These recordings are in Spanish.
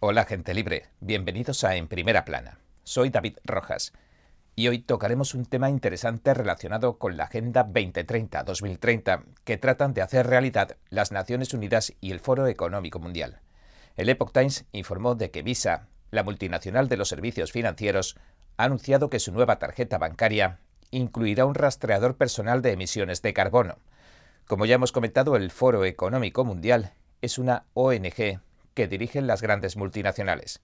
Hola gente libre, bienvenidos a En Primera Plana. Soy David Rojas y hoy tocaremos un tema interesante relacionado con la Agenda 2030-2030 que tratan de hacer realidad las Naciones Unidas y el Foro Económico Mundial. El Epoch Times informó de que Visa, la multinacional de los servicios financieros, ha anunciado que su nueva tarjeta bancaria incluirá un rastreador personal de emisiones de carbono. Como ya hemos comentado, el Foro Económico Mundial es una ONG que dirigen las grandes multinacionales,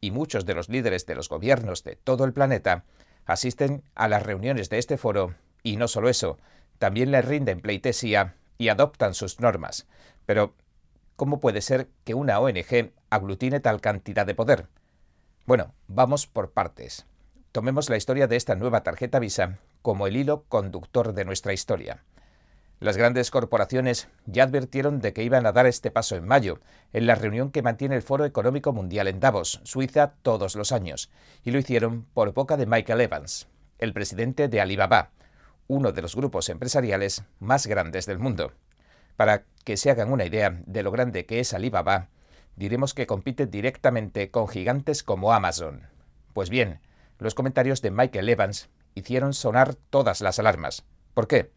y muchos de los líderes de los gobiernos de todo el planeta asisten a las reuniones de este foro, y no solo eso, también le rinden pleitesía y adoptan sus normas. Pero, ¿cómo puede ser que una ONG aglutine tal cantidad de poder? Bueno, vamos por partes. Tomemos la historia de esta nueva tarjeta Visa como el hilo conductor de nuestra historia. Las grandes corporaciones ya advirtieron de que iban a dar este paso en mayo, en la reunión que mantiene el Foro Económico Mundial en Davos, Suiza, todos los años, y lo hicieron por boca de Michael Evans, el presidente de Alibaba, uno de los grupos empresariales más grandes del mundo. Para que se hagan una idea de lo grande que es Alibaba, diremos que compite directamente con gigantes como Amazon. Pues bien, los comentarios de Michael Evans hicieron sonar todas las alarmas. ¿Por qué?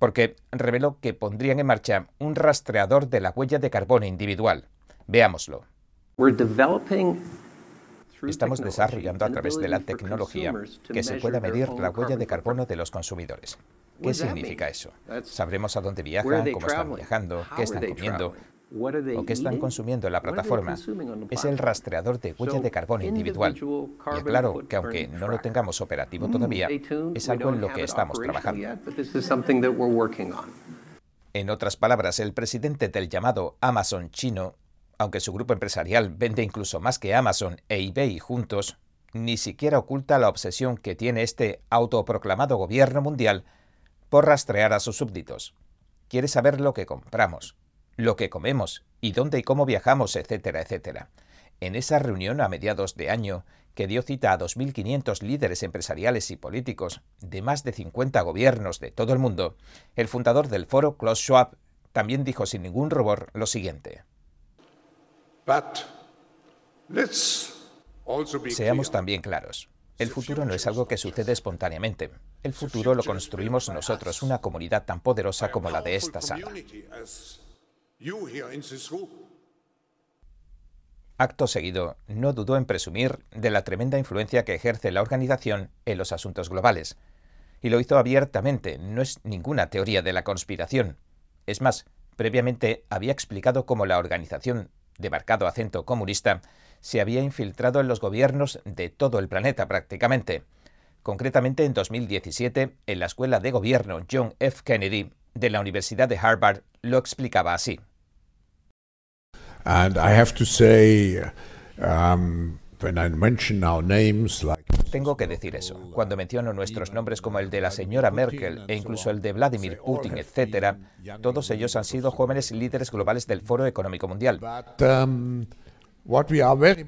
Porque reveló que pondrían en marcha un rastreador de la huella de carbono individual. Veámoslo. Estamos desarrollando a través de la tecnología que se pueda medir la huella de carbono de los consumidores. ¿Qué significa eso? Sabremos a dónde viajan, cómo están viajando, qué están comiendo, o que están consumiendo en la plataforma es el rastreador de huella de carbono individual. Y claro que aunque no lo tengamos operativo mm, todavía, es algo en lo que estamos trabajando. En otras palabras, el presidente del llamado Amazon chino, aunque su grupo empresarial vende incluso más que Amazon e eBay juntos, ni siquiera oculta la obsesión que tiene este autoproclamado gobierno mundial por rastrear a sus súbditos. Quiere saber lo que compramos, lo que comemos y dónde y cómo viajamos, etcétera, etcétera. En esa reunión a mediados de año, que dio cita a 2.500 líderes empresariales y políticos de más de 50 gobiernos de todo el mundo, el fundador del foro, Klaus Schwab, también dijo sin ningún rubor lo siguiente. Seamos también claros. El futuro no es algo que sucede espontáneamente. El futuro lo construimos nosotros, una comunidad tan poderosa como la de esta sala. Acto seguido, no dudó en presumir de la tremenda influencia que ejerce la organización en los asuntos globales. Y lo hizo abiertamente, no es ninguna teoría de la conspiración. Es más, previamente había explicado cómo la organización, de marcado acento comunista, se había infiltrado en los gobiernos de todo el planeta prácticamente. Concretamente en 2017, en la Escuela de Gobierno John F. Kennedy de la Universidad de Harvard lo explicaba así. Tengo que decir eso. Cuando menciono nuestros nombres como el de la señora Merkel e incluso el de Vladimir Putin, etc., todos ellos han sido jóvenes líderes globales del Foro Económico Mundial. Um,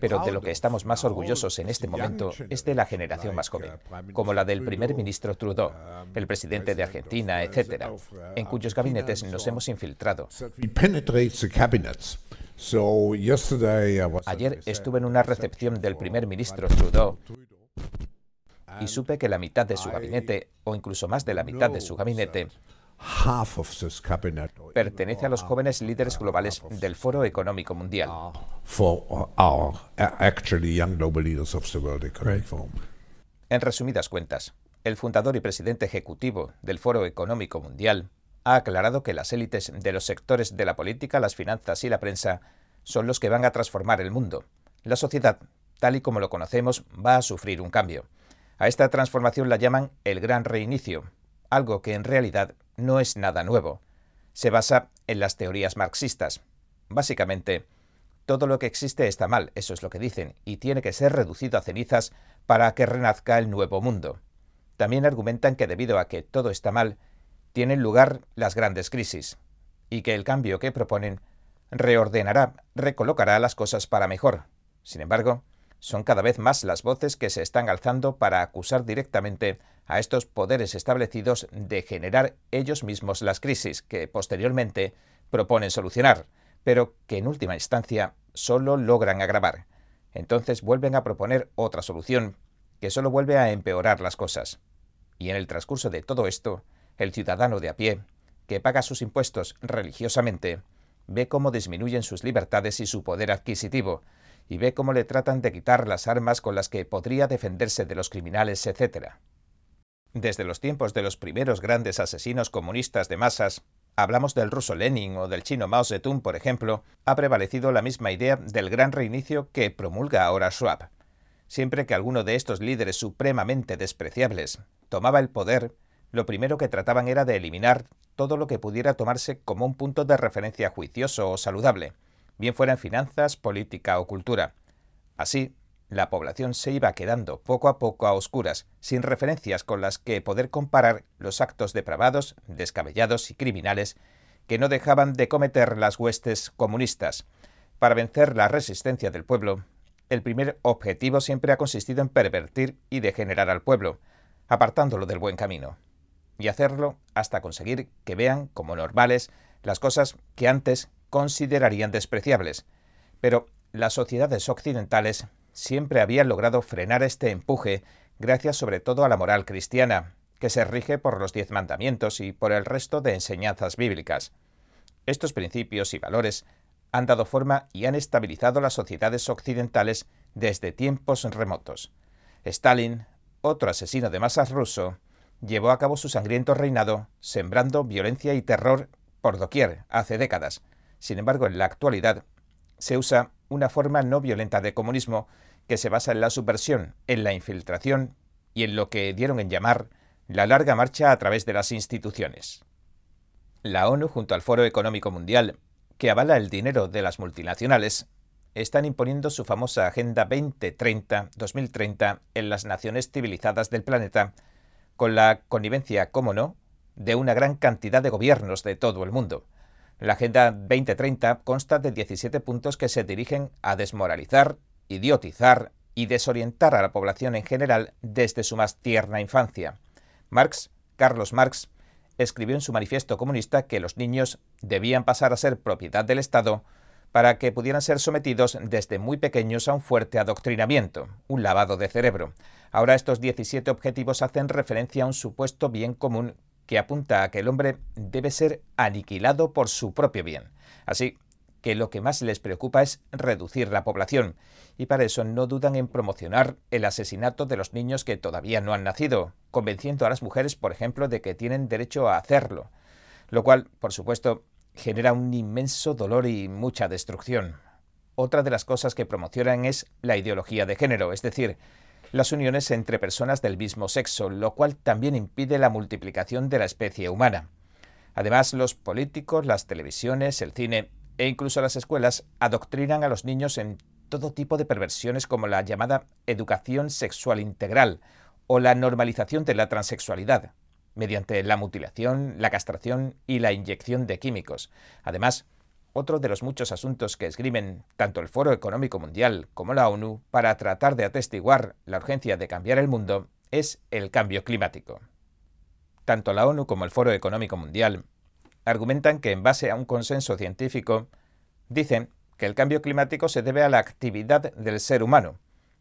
Pero de lo que estamos más orgullosos en este momento es de la generación más joven, como la del primer ministro Trudeau, el presidente de Argentina, etc., en cuyos gabinetes nos hemos infiltrado. Ayer estuve en una recepción del primer ministro Trudeau. Y supe que la mitad de su gabinete, o incluso más de la mitad de su gabinete, pertenece a los jóvenes líderes globales del Foro Económico Mundial. En resumidas cuentas, el fundador y presidente ejecutivo del Foro Económico Mundial ha aclarado que las élites de los sectores de la política, las finanzas y la prensa son los que van a transformar el mundo. La sociedad, tal y como lo conocemos, va a sufrir un cambio. A esta transformación la llaman el gran reinicio, algo que en realidad no es nada nuevo. Se basa en las teorías marxistas. Básicamente, todo lo que existe está mal, eso es lo que dicen, y tiene que ser reducido a cenizas para que renazca el nuevo mundo. También argumentan que debido a que todo está mal, tienen lugar las grandes crisis, y que el cambio que proponen reordenará, recolocará las cosas para mejor. Sin embargo, son cada vez más las voces que se están alzando para acusar directamente a estos poderes establecidos de generar ellos mismos las crisis que posteriormente proponen solucionar, pero que en última instancia solo logran agravar. entonces vuelven a proponer otra solución, que solo vuelve a empeorar las cosas. Y en el transcurso de todo esto, el ciudadano de a pie, que paga sus impuestos religiosamente, ve cómo disminuyen sus libertades y su poder adquisitivo, y ve cómo le tratan de quitar las armas con las que podría defenderse de los criminales, etc. Desde los tiempos de los primeros grandes asesinos comunistas de masas, hablamos del ruso Lenin o del chino Mao Zedong, por ejemplo, ha prevalecido la misma idea del gran reinicio que promulga ahora Schwab. Siempre que alguno de estos líderes supremamente despreciables tomaba el poder, lo primero que trataban era de eliminar todo lo que pudiera tomarse como un punto de referencia juicioso o saludable, bien fuera en finanzas, política o cultura. Así, la población se iba quedando poco a poco a oscuras, sin referencias con las que poder comparar los actos depravados, descabellados y criminales que no dejaban de cometer las huestes comunistas. Para vencer la resistencia del pueblo, el primer objetivo siempre ha consistido en pervertir y degenerar al pueblo, apartándolo del buen camino y hacerlo hasta conseguir que vean como normales las cosas que antes considerarían despreciables. Pero las sociedades occidentales siempre habían logrado frenar este empuje gracias sobre todo a la moral cristiana, que se rige por los diez mandamientos y por el resto de enseñanzas bíblicas. Estos principios y valores han dado forma y han estabilizado las sociedades occidentales desde tiempos remotos. Stalin, otro asesino de masas ruso, llevó a cabo su sangriento reinado, sembrando violencia y terror por doquier hace décadas. Sin embargo, en la actualidad se usa una forma no violenta de comunismo que se basa en la subversión, en la infiltración y en lo que dieron en llamar la larga marcha a través de las instituciones. La ONU, junto al Foro Económico Mundial, que avala el dinero de las multinacionales, están imponiendo su famosa Agenda 2030-2030 en las naciones civilizadas del planeta con la connivencia, como no, de una gran cantidad de gobiernos de todo el mundo. La Agenda 2030 consta de 17 puntos que se dirigen a desmoralizar, idiotizar y desorientar a la población en general desde su más tierna infancia. Marx, Carlos Marx, escribió en su manifiesto comunista que los niños debían pasar a ser propiedad del Estado para que pudieran ser sometidos desde muy pequeños a un fuerte adoctrinamiento, un lavado de cerebro. Ahora estos 17 objetivos hacen referencia a un supuesto bien común que apunta a que el hombre debe ser aniquilado por su propio bien. Así que lo que más les preocupa es reducir la población, y para eso no dudan en promocionar el asesinato de los niños que todavía no han nacido, convenciendo a las mujeres, por ejemplo, de que tienen derecho a hacerlo, lo cual, por supuesto, genera un inmenso dolor y mucha destrucción. Otra de las cosas que promocionan es la ideología de género, es decir, las uniones entre personas del mismo sexo, lo cual también impide la multiplicación de la especie humana. Además, los políticos, las televisiones, el cine e incluso las escuelas adoctrinan a los niños en todo tipo de perversiones como la llamada educación sexual integral o la normalización de la transexualidad, mediante la mutilación, la castración y la inyección de químicos. Además, otro de los muchos asuntos que esgrimen tanto el Foro Económico Mundial como la ONU para tratar de atestiguar la urgencia de cambiar el mundo es el cambio climático. Tanto la ONU como el Foro Económico Mundial argumentan que en base a un consenso científico, dicen que el cambio climático se debe a la actividad del ser humano,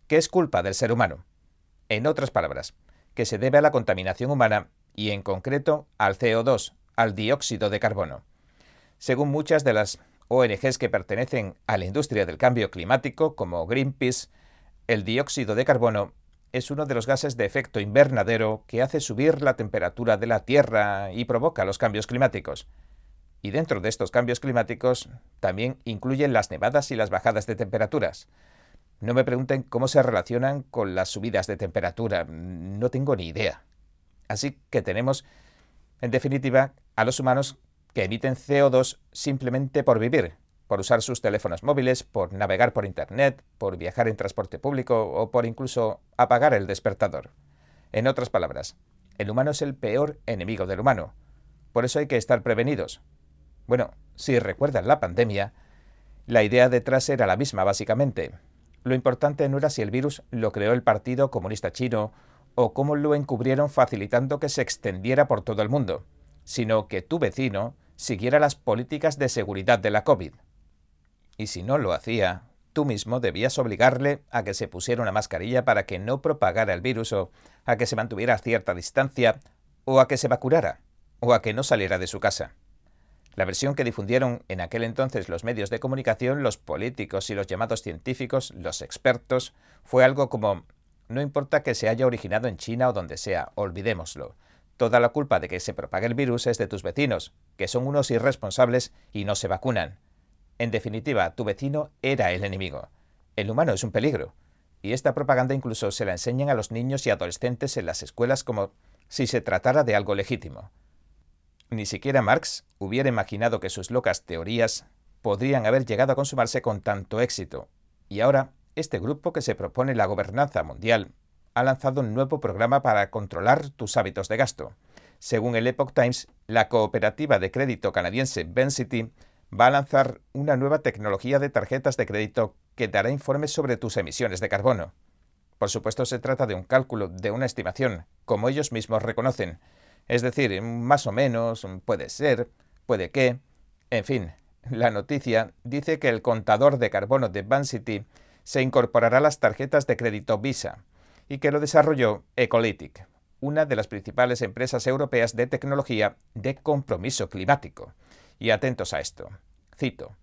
que es culpa del ser humano. En otras palabras, que se debe a la contaminación humana y en concreto al CO2, al dióxido de carbono. Según muchas de las ONGs que pertenecen a la industria del cambio climático, como Greenpeace, el dióxido de carbono es uno de los gases de efecto invernadero que hace subir la temperatura de la Tierra y provoca los cambios climáticos. Y dentro de estos cambios climáticos también incluyen las nevadas y las bajadas de temperaturas. No me pregunten cómo se relacionan con las subidas de temperatura, no tengo ni idea. Así que tenemos, en definitiva, a los humanos que emiten CO2 simplemente por vivir, por usar sus teléfonos móviles, por navegar por Internet, por viajar en transporte público o por incluso apagar el despertador. En otras palabras, el humano es el peor enemigo del humano. Por eso hay que estar prevenidos. Bueno, si recuerdan la pandemia, la idea detrás era la misma básicamente. Lo importante no era si el virus lo creó el Partido Comunista Chino o cómo lo encubrieron facilitando que se extendiera por todo el mundo, sino que tu vecino siguiera las políticas de seguridad de la COVID. Y si no lo hacía, tú mismo debías obligarle a que se pusiera una mascarilla para que no propagara el virus o a que se mantuviera a cierta distancia o a que se vacunara o a que no saliera de su casa. La versión que difundieron en aquel entonces los medios de comunicación, los políticos y los llamados científicos, los expertos, fue algo como no importa que se haya originado en China o donde sea, olvidémoslo. Toda la culpa de que se propague el virus es de tus vecinos, que son unos irresponsables y no se vacunan. En definitiva, tu vecino era el enemigo. El humano es un peligro. Y esta propaganda incluso se la enseñan a los niños y adolescentes en las escuelas como si se tratara de algo legítimo. Ni siquiera Marx hubiera imaginado que sus locas teorías podrían haber llegado a consumarse con tanto éxito. Y ahora, este grupo que se propone la gobernanza mundial ha lanzado un nuevo programa para controlar tus hábitos de gasto. Según el Epoch Times, la cooperativa de crédito canadiense City va a lanzar una nueva tecnología de tarjetas de crédito que dará informes sobre tus emisiones de carbono. Por supuesto, se trata de un cálculo, de una estimación, como ellos mismos reconocen. Es decir, más o menos, puede ser, puede que. En fin, la noticia dice que el contador de carbono de City se incorporará las tarjetas de crédito Visa y que lo desarrolló Ecolytic, una de las principales empresas europeas de tecnología de compromiso climático. Y atentos a esto. Cito.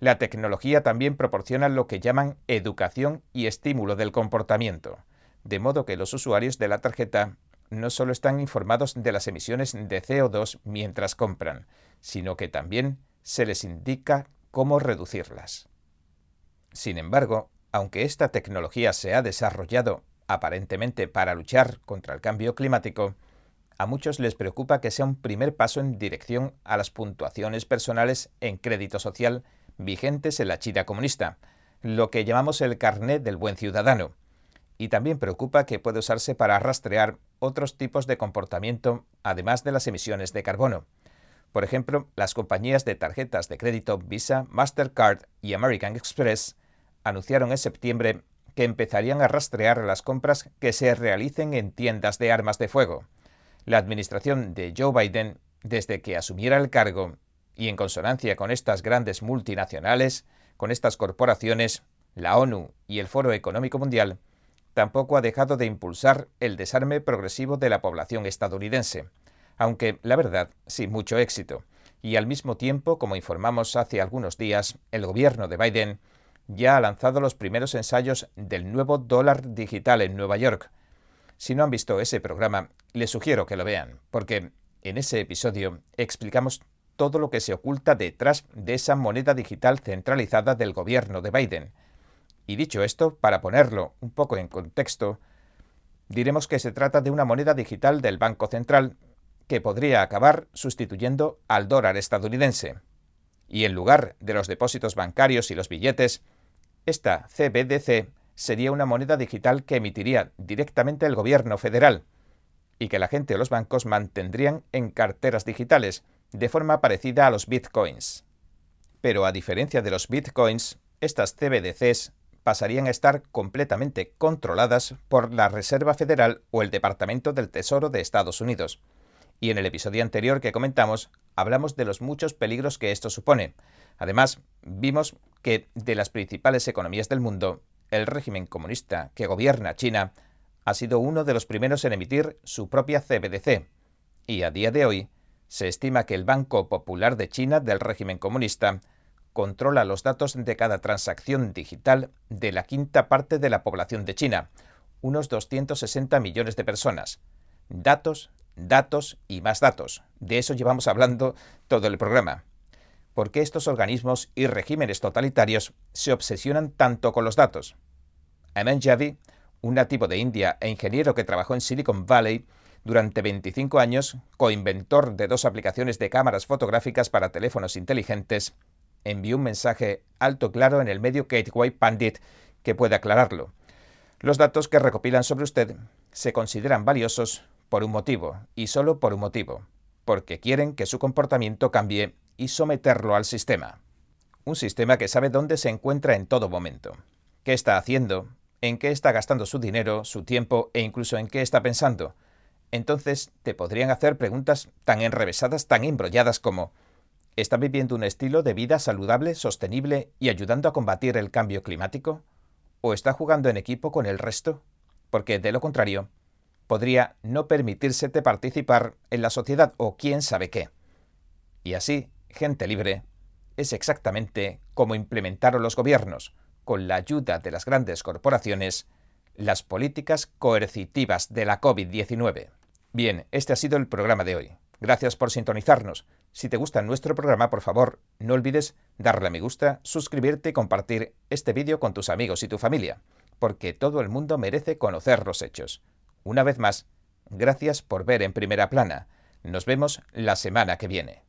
La tecnología también proporciona lo que llaman educación y estímulo del comportamiento, de modo que los usuarios de la tarjeta no solo están informados de las emisiones de CO2 mientras compran, sino que también se les indica cómo reducirlas. Sin embargo, aunque esta tecnología se ha desarrollado aparentemente para luchar contra el cambio climático, a muchos les preocupa que sea un primer paso en dirección a las puntuaciones personales en crédito social vigentes en la China comunista, lo que llamamos el carnet del buen ciudadano. Y también preocupa que puede usarse para rastrear otros tipos de comportamiento, además de las emisiones de carbono. Por ejemplo, las compañías de tarjetas de crédito Visa, Mastercard y American Express anunciaron en septiembre que empezarían a rastrear las compras que se realicen en tiendas de armas de fuego. La administración de Joe Biden, desde que asumiera el cargo, y en consonancia con estas grandes multinacionales, con estas corporaciones, la ONU y el Foro Económico Mundial, tampoco ha dejado de impulsar el desarme progresivo de la población estadounidense, aunque, la verdad, sin mucho éxito. Y al mismo tiempo, como informamos hace algunos días, el gobierno de Biden ya ha lanzado los primeros ensayos del nuevo dólar digital en Nueva York. Si no han visto ese programa, les sugiero que lo vean, porque en ese episodio explicamos todo lo que se oculta detrás de esa moneda digital centralizada del gobierno de Biden. Y dicho esto, para ponerlo un poco en contexto, diremos que se trata de una moneda digital del Banco Central que podría acabar sustituyendo al dólar estadounidense. Y en lugar de los depósitos bancarios y los billetes, esta CBDC sería una moneda digital que emitiría directamente el gobierno federal y que la gente o los bancos mantendrían en carteras digitales, de forma parecida a los bitcoins. Pero a diferencia de los bitcoins, estas CBDCs pasarían a estar completamente controladas por la Reserva Federal o el Departamento del Tesoro de Estados Unidos. Y en el episodio anterior que comentamos, hablamos de los muchos peligros que esto supone. Además, vimos que de las principales economías del mundo, el régimen comunista que gobierna China ha sido uno de los primeros en emitir su propia CBDC. Y a día de hoy, se estima que el Banco Popular de China del régimen comunista controla los datos de cada transacción digital de la quinta parte de la población de China, unos 260 millones de personas. Datos, datos y más datos. De eso llevamos hablando todo el programa. ¿Por qué estos organismos y regímenes totalitarios se obsesionan tanto con los datos? Aman Javi, un nativo de India e ingeniero que trabajó en Silicon Valley, durante 25 años, coinventor de dos aplicaciones de cámaras fotográficas para teléfonos inteligentes, envió un mensaje alto claro en el medio Gateway Pandit que puede aclararlo. Los datos que recopilan sobre usted se consideran valiosos por un motivo, y solo por un motivo, porque quieren que su comportamiento cambie y someterlo al sistema. Un sistema que sabe dónde se encuentra en todo momento, qué está haciendo, en qué está gastando su dinero, su tiempo e incluso en qué está pensando, entonces te podrían hacer preguntas tan enrevesadas, tan embrolladas como ¿Está viviendo un estilo de vida saludable, sostenible y ayudando a combatir el cambio climático? ¿O está jugando en equipo con el resto? Porque, de lo contrario, podría no permitírsete participar en la sociedad o quién sabe qué. Y así, gente libre es exactamente como implementaron los gobiernos, con la ayuda de las grandes corporaciones, las políticas coercitivas de la COVID-19. Bien, este ha sido el programa de hoy. Gracias por sintonizarnos. Si te gusta nuestro programa, por favor, no olvides darle a me gusta, suscribirte y compartir este vídeo con tus amigos y tu familia, porque todo el mundo merece conocer los hechos. Una vez más, gracias por ver en primera plana. Nos vemos la semana que viene.